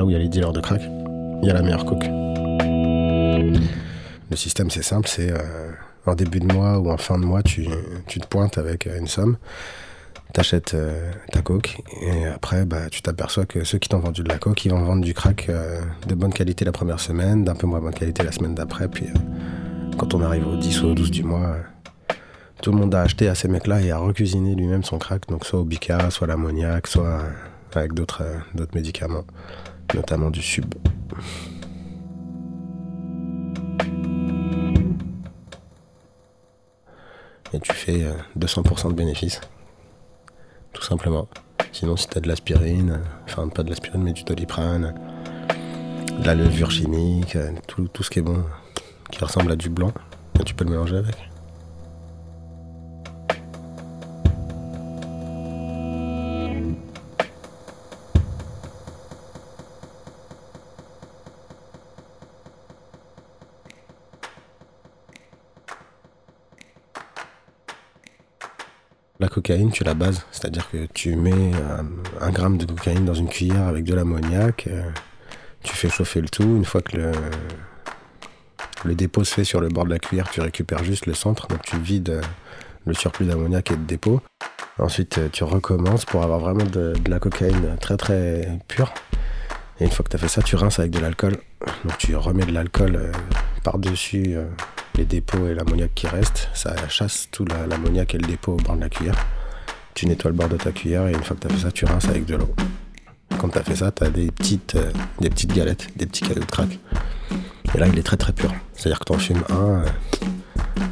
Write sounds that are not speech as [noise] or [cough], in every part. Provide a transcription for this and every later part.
là où il y a les dealers de crack, il y a la meilleure coke. Le système, c'est simple, c'est euh, en début de mois ou en fin de mois, tu, tu te pointes avec une somme, t'achètes euh, ta coke, et après, bah, tu t'aperçois que ceux qui t'ont vendu de la coke, ils vont vendre du crack euh, de bonne qualité la première semaine, d'un peu moins bonne qualité la semaine d'après, puis euh, quand on arrive au 10 ou au 12 du mois, euh, tout le monde a acheté à ces mecs-là et a recuisiné lui-même son crack, donc soit au bica, soit l'ammoniac, soit euh, avec euh, d'autres médicaments, notamment du sub. Et tu fais euh, 200% de bénéfices, tout simplement. Sinon, si t'as de l'aspirine, euh, enfin pas de l'aspirine, mais du doliprane, de la levure chimique, euh, tout, ce qui est bon, qui ressemble à du blanc, et tu peux le mélanger avec. La cocaïne, tu la bases, c'est-à-dire que tu mets un gramme de cocaïne dans une cuillère avec de l'ammoniac, euh, tu fais chauffer le tout. Une fois que le, dépôt se fait sur le bord de la cuillère, tu récupères juste le centre, donc tu vides euh, le surplus d'ammoniac et de dépôt. Ensuite, euh, tu recommences pour avoir vraiment de, la cocaïne très très pure. Et une fois que tu as fait ça, tu rinces avec de l'alcool. Donc tu remets de l'alcool par-dessus les dépôts et l'ammoniac qui reste. Ça chasse tout la- l'ammoniac et le dépôt au bord de la cuillère. Tu nettoies le bord de ta cuillère et une fois que tu as fait ça, tu rinces avec de l'eau. Quand tu as fait ça, tu as des petites, euh, des petites galettes, des petits cailloux de crack. Et là, il est très très pur. C'est-à-dire que tu en fumes un, euh,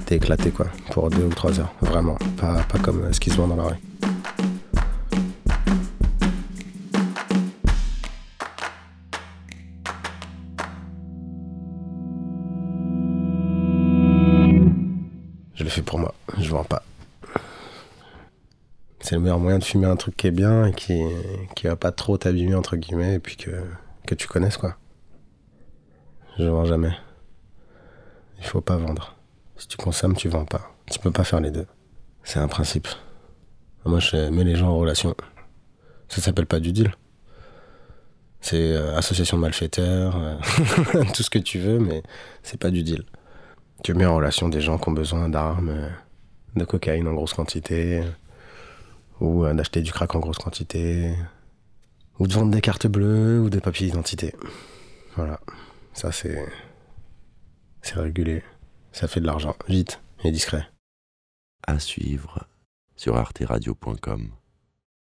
t'es éclaté quoi, pour deux ou trois heures. Vraiment. Pas, comme euh, ce qui se dans la rue. Je le fais pour moi, je vends pas. C'est le meilleur moyen de fumer un truc qui est bien et qui, qui va pas trop t'abîmer entre guillemets et puis que, tu connaisses quoi. Je vends jamais. Il faut pas vendre. Si tu consommes, tu vends pas. Tu peux pas faire les deux. C'est un principe. Moi, je mets les gens en relation. Ça s'appelle pas du deal. C'est euh, association de malfaiteurs, euh, [laughs] tout ce que tu veux, mais c'est pas du deal. Tu mets en relation des gens qui ont besoin d'armes, de cocaïne en grosse quantité, ou euh, d'acheter du crack en grosse quantité, ou de vendre des cartes bleues ou des papiers d'identité. Voilà. Ça, c'est. C'est régulé. Ça fait de l'argent. Vite et discret. À suivre sur arteradio.com.